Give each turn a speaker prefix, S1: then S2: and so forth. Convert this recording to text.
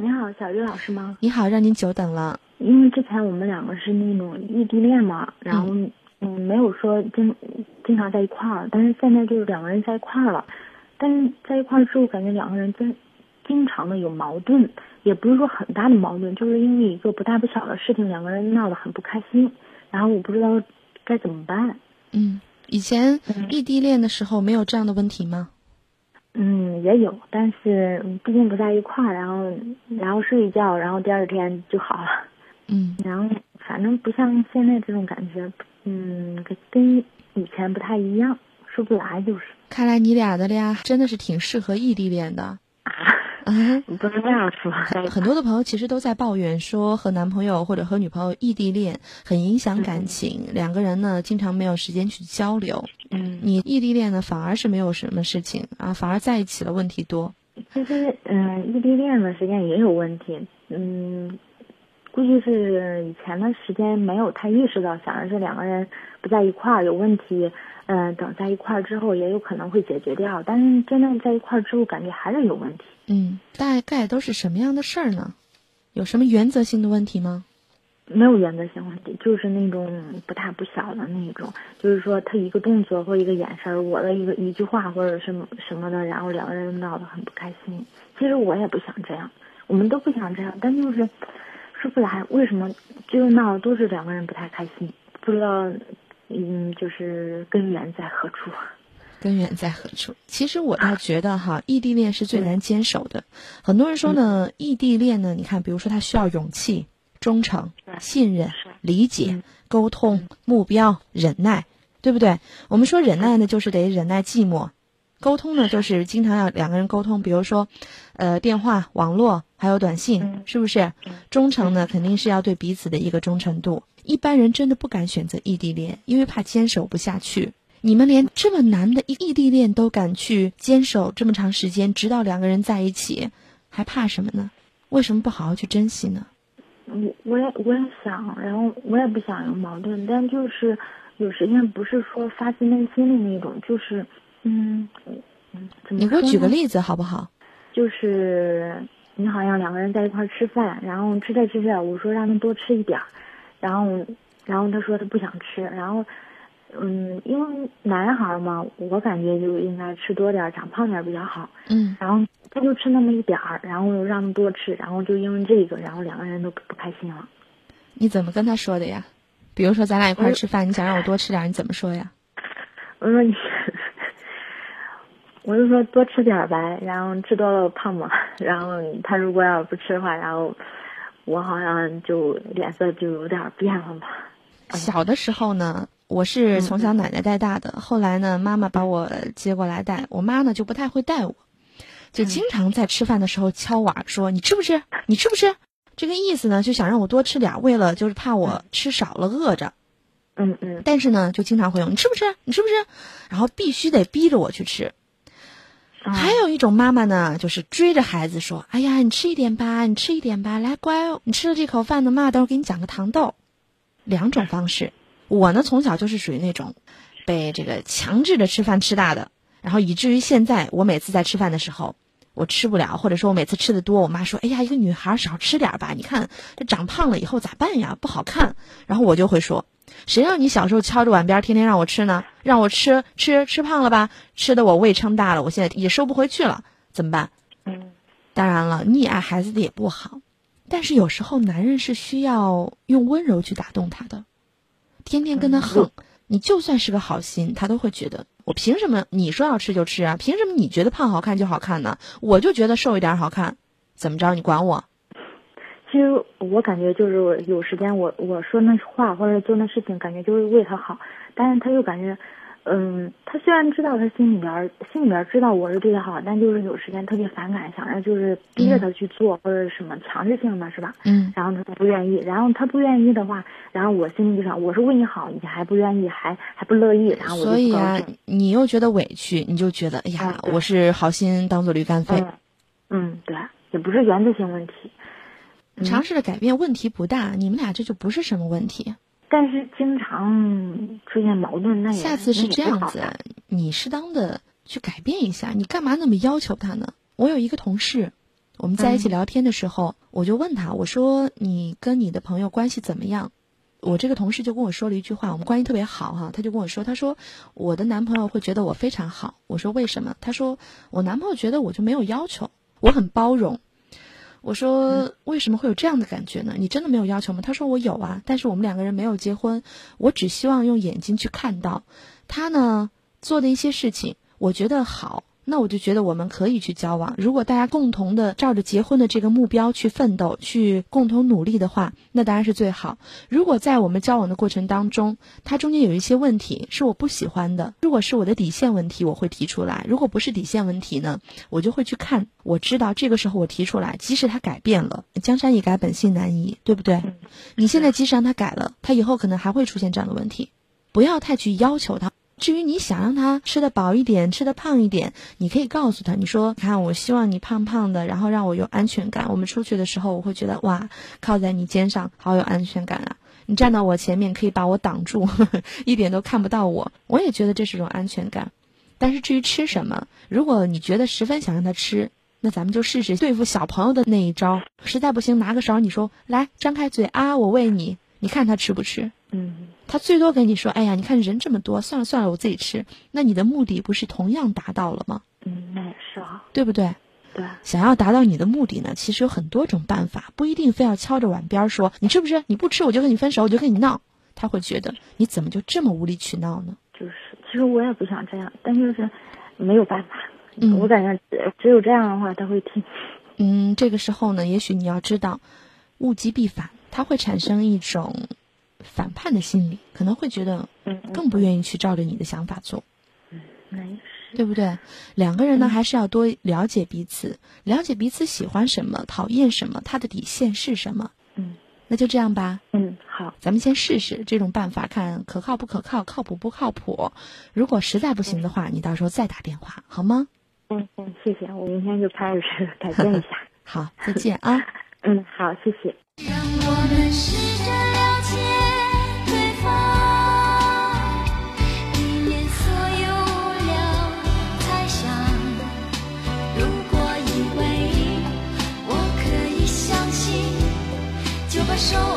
S1: 你好，小玉老师吗？
S2: 你好，让您久等了。
S1: 因为之前我们两个是那种异地恋嘛，然后嗯没有说经经常在一块儿，但是现在就是两个人在一块儿了，但是在一块儿之后感觉两个人经经常的有矛盾，也不是说很大的矛盾，就是因为一个不大不小的事情，两个人闹得很不开心，然后我不知道该怎么办。
S2: 嗯，以前异地恋的时候没有这样的问题吗？
S1: 嗯，也有，但是毕竟不在一块儿，然后然后睡一觉，然后第二天就好了。
S2: 嗯，
S1: 然后反正不像现在这种感觉，嗯，跟跟以前不太一样，说不来就是。
S2: 看来你俩的恋爱真的是挺适合异地恋的。
S1: 啊，
S2: 啊，
S1: 不能这样说。
S2: 很多的朋友其实都在抱怨说和男朋友或者和女朋友异地恋很影响感情，两个人呢经常没有时间去交流。
S1: 嗯，
S2: 你异地恋呢反而是没有什么事情啊，反而在一起了问题多。
S1: 其实嗯，异地恋的时间也有问题，嗯。估计是以前的时间没有太意识到，想着是两个人不在一块儿有问题，嗯，等在一块儿之后也有可能会解决掉。但是真正在一块儿之后，感觉还是有问题。
S2: 嗯，大概都是什么样的事儿呢？有什么原则性的问题吗？
S1: 没有原则性问题，就是那种不大不小的那种，就是说他一个动作或一个眼神，我的一个一句话或者什么什么的，然后两个人闹得很不开心。其实我也不想这样，我们都不想这样，但就是。说不来为什么，就闹都是两个人不太开心，不知道，嗯，就是根源在何处。
S2: 根源在何处？其实我倒觉得哈，异地恋是最难坚守的。很多人说呢，异地恋呢，你看，比如说他需要勇气、忠诚、信任、理解、沟通、目标、忍耐，对不对？我们说忍耐呢，就是得忍耐寂寞。沟通呢，就是经常要两个人沟通，比如说，呃，电话、网络还有短信，是不是？忠诚呢，肯定是要对彼此的一个忠诚度。一般人真的不敢选择异地恋，因为怕坚守不下去。你们连这么难的异异地恋都敢去坚守这么长时间，直到两个人在一起，还怕什么呢？为什么不好好去珍惜呢？
S1: 我我也我也想，然后我也不想有矛盾，但就是有时间不是说发自内心的那种，就是。嗯嗯，
S2: 你给我举个例子好不好？
S1: 就是你好像两个人在一块吃饭，然后吃着吃着，我说让他多吃一点儿，然后然后他说他不想吃，然后嗯，因为男孩嘛，我感觉就应该吃多点，长胖点比较好。
S2: 嗯，
S1: 然后他就吃那么一点儿，然后让他多吃，然后就因为这个，然后两个人都不开心了。
S2: 你怎么跟他说的呀？比如说咱俩一块吃饭，你想让我多吃点，你怎么说呀？
S1: 我说你。我就说多吃点呗，然后吃多了胖嘛。然后他如果要不吃的话，然后我好像就脸色就有点变了吧。
S2: 小的时候呢，我是从小奶奶带大的，后来呢，妈妈把我接过来带。我妈呢就不太会带我，就经常在吃饭的时候敲碗说：“你吃不吃？你吃不吃？”这个意思呢，就想让我多吃点，为了就是怕我吃少了饿着。
S1: 嗯嗯。
S2: 但是呢，就经常会用“你吃不吃？你吃不吃？”然后必须得逼着我去吃。还有一种妈妈呢，就是追着孩子说：“哎呀，你吃一点吧，你吃一点吧，来乖，你吃了这口饭呢，妈，待会儿给你讲个糖豆。”两种方式，我呢从小就是属于那种被这个强制的吃饭吃大的，然后以至于现在我每次在吃饭的时候，我吃不了，或者说我每次吃的多，我妈说：“哎呀，一个女孩少吃点吧，你看这长胖了以后咋办呀？不好看。”然后我就会说。谁让你小时候敲着碗边天天让我吃呢？让我吃吃吃胖了吧？吃的我胃撑大了，我现在也收不回去了，怎么办？
S1: 嗯，
S2: 当然了，溺爱孩子的也不好，但是有时候男人是需要用温柔去打动他的，天天跟他横，你就算是个好心，他都会觉得我凭什么你说要吃就吃啊？凭什么你觉得胖好看就好看呢？我就觉得瘦一点好看，怎么着？你管我？
S1: 其实我感觉就是有时间，我我说那话或者做那事情，感觉就是为他好，但是他又感觉，嗯，他虽然知道他心里边心里边知道我是对他好，但就是有时间特别反感，想着就是逼着他去做或者什么强制性的是吧？
S2: 嗯。
S1: 然后他不愿意，然后他不愿意的话，然后我心里就想，我是为你好，你还不愿意，还还不乐意，然后我就
S2: 所以啊，你又觉得委屈，你就觉得哎呀，我是好心当做驴肝肺。
S1: 嗯，对，也不是原则性问题。
S2: 尝试着改变，问题不大。你们俩这就不是什么问题。
S1: 但是经常出现矛盾，那
S2: 下次是这样子，你适当的去改变一下。你干嘛那么要求他呢？我有一个同事，我们在一起聊天的时候，我就问他，我说你跟你的朋友关系怎么样？我这个同事就跟我说了一句话，我们关系特别好哈，他就跟我说，他说我的男朋友会觉得我非常好。我说为什么？他说我男朋友觉得我就没有要求，我很包容。我说为什么会有这样的感觉呢？你真的没有要求吗？他说我有啊，但是我们两个人没有结婚，我只希望用眼睛去看到他呢做的一些事情，我觉得好。那我就觉得我们可以去交往。如果大家共同的照着结婚的这个目标去奋斗，去共同努力的话，那当然是最好。如果在我们交往的过程当中，他中间有一些问题是我不喜欢的，如果是我的底线问题，我会提出来；如果不是底线问题呢，我就会去看。我知道这个时候我提出来，即使他改变了，江山易改，本性难移，对不对？你现在即使让他改了，他以后可能还会出现这样的问题，不要太去要求他。至于你想让他吃的饱一点，吃的胖一点，你可以告诉他，你说，看，我希望你胖胖的，然后让我有安全感。我们出去的时候，我会觉得哇，靠在你肩上，好有安全感啊！你站到我前面，可以把我挡住，呵呵一点都看不到我。我也觉得这是种安全感。但是至于吃什么，如果你觉得十分想让他吃，那咱们就试试对付小朋友的那一招。实在不行，拿个勺，你说来，张开嘴啊，我喂你，你看他吃不吃？
S1: 嗯。
S2: 他最多跟你说：“哎呀，你看人这么多，算了算了，我自己吃。”那你的目的不是同样达到了吗？
S1: 嗯，那也是啊，
S2: 对不对？
S1: 对。
S2: 想要达到你的目的呢，其实有很多种办法，不一定非要敲着碗边说你吃不吃？你不吃我就跟你分手，我就跟你闹。他会觉得你怎么就这么无理取闹呢？
S1: 就是，其实我也不想这样，但就是没有办法。嗯，我感觉只有这样的话他会听。
S2: 嗯，这个时候呢，也许你要知道，物极必反，它会产生一种。反叛的心理可能会觉得，更不愿意去照着你的想法做，
S1: 嗯，没
S2: 事，对不对？两个人呢，还是要多了解彼此，了解彼此喜欢什么，讨厌什么，他的底线是什么。
S1: 嗯，
S2: 那就这样吧。
S1: 嗯，好，
S2: 咱们先试试这种办法，看可靠不可靠，靠谱不靠谱。如果实在不行的话，你到时候再打电话，好吗？
S1: 嗯嗯，谢谢，我明天就开始改变一下。
S2: 好，再见啊。
S1: 嗯，好，谢谢。让我们试着手。